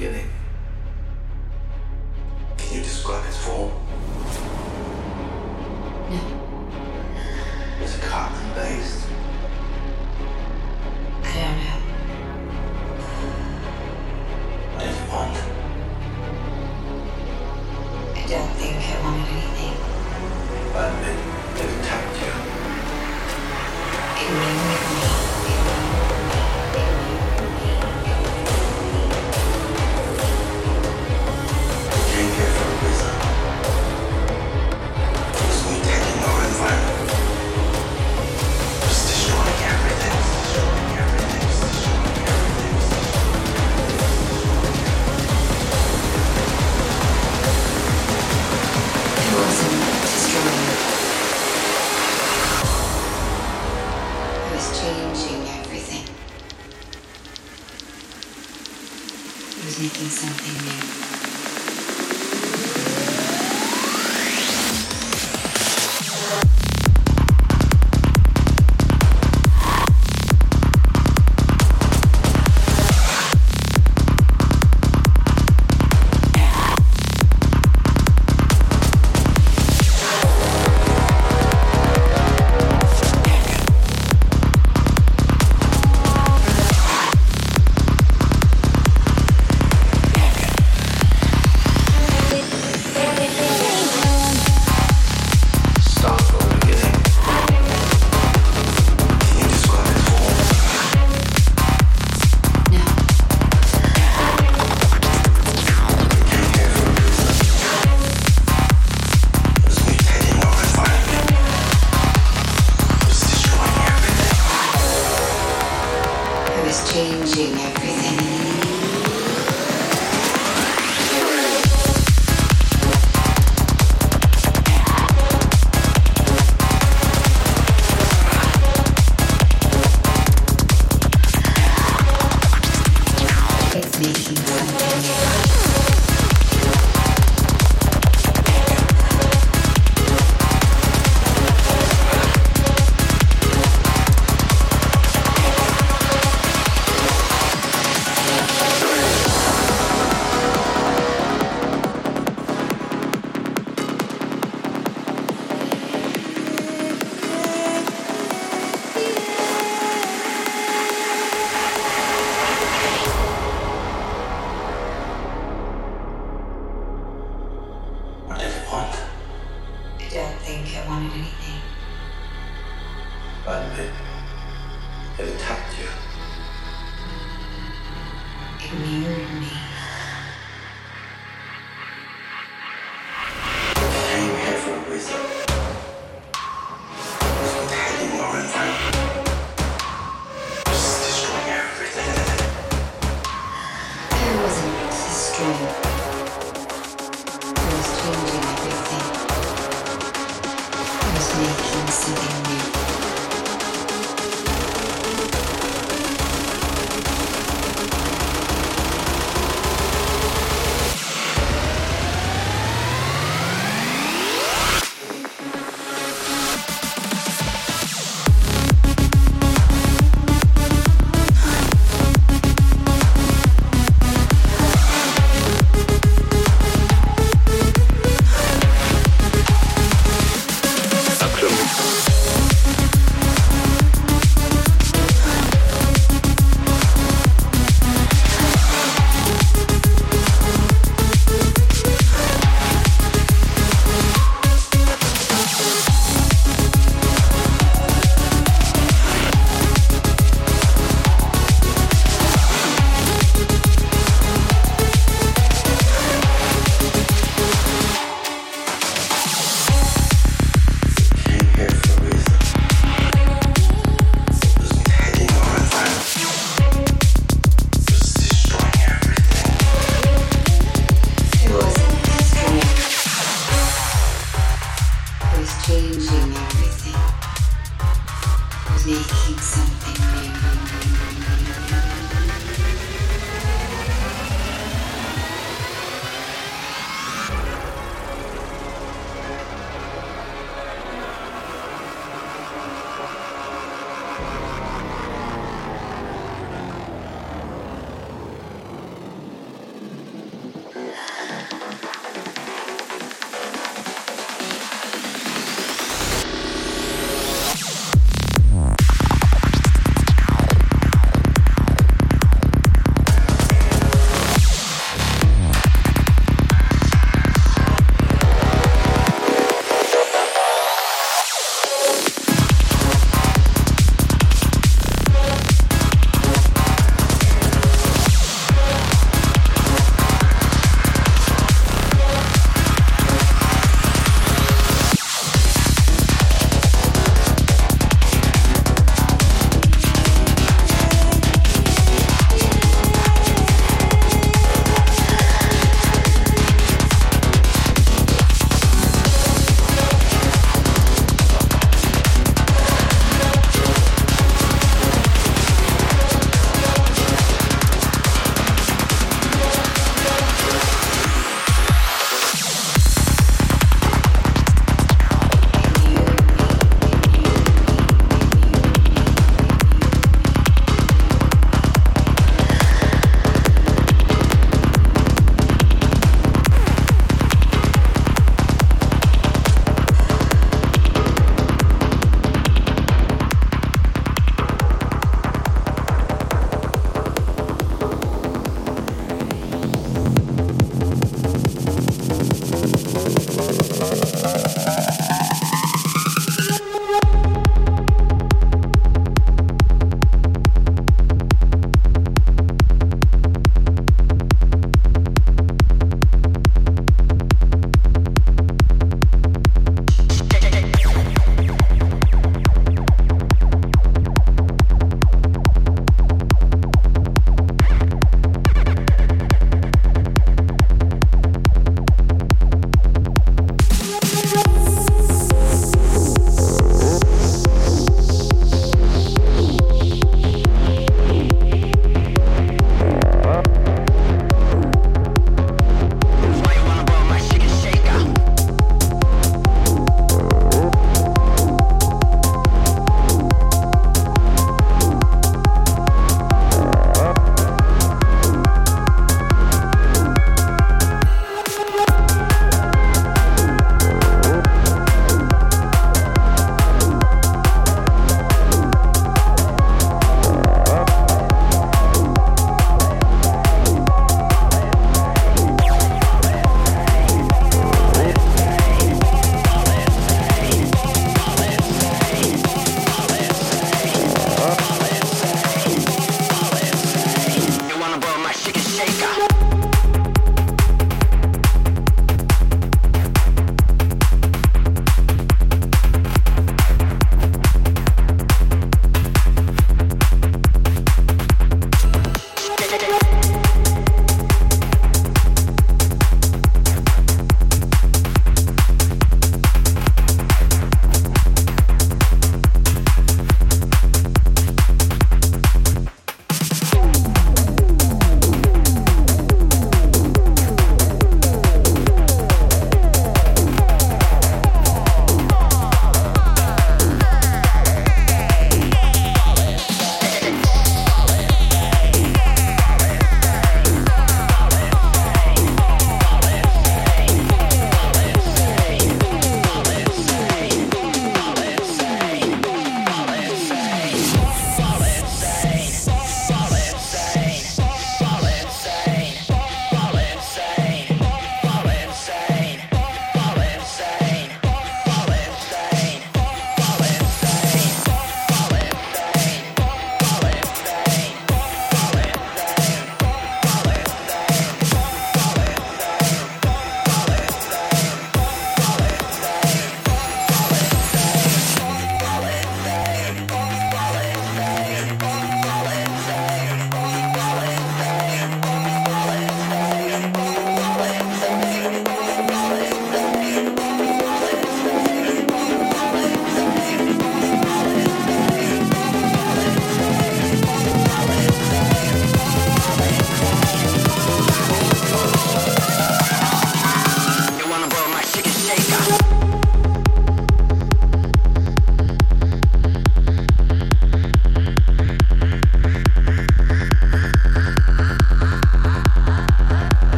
beginning. Can you describe its form?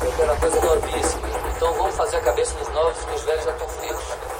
Temperatura novíssima. Então vamos fazer a cabeça dos novos que os velhos já estão frios.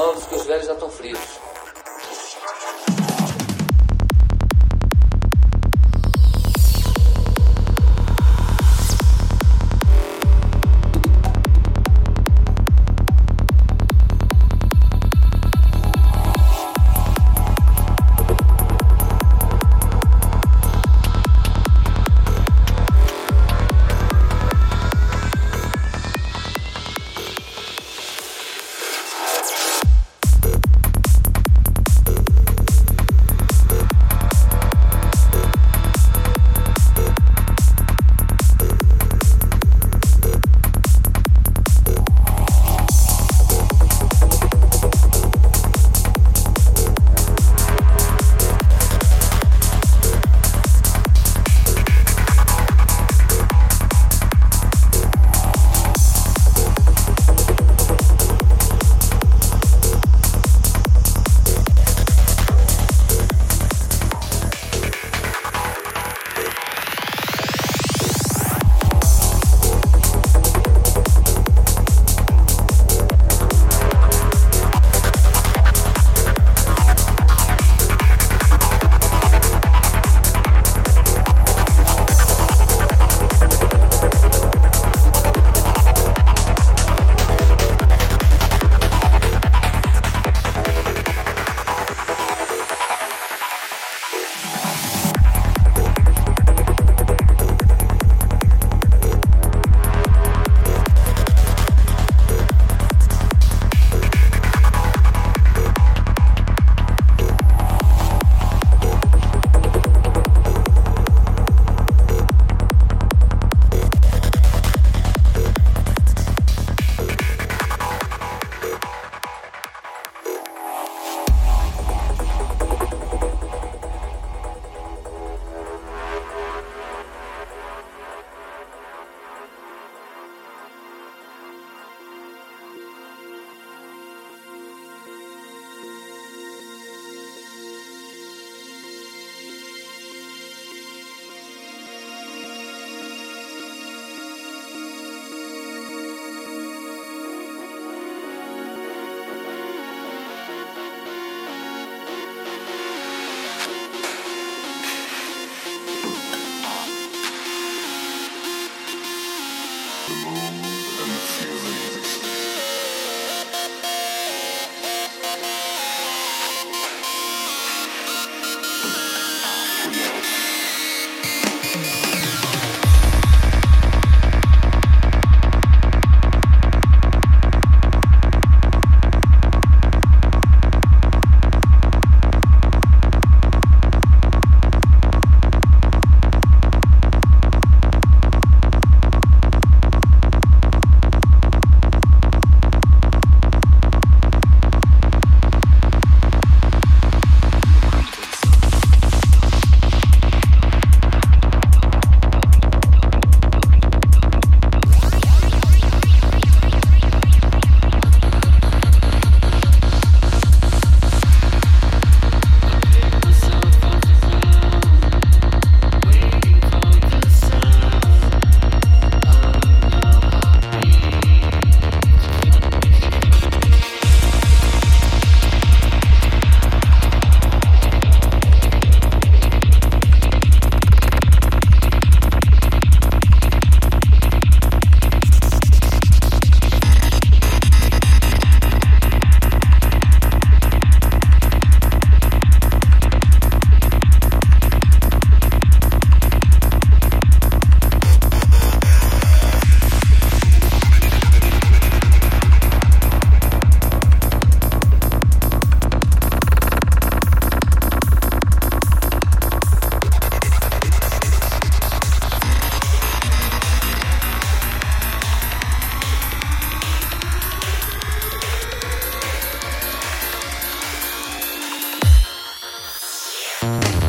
novos, que os velhos já estão Bye.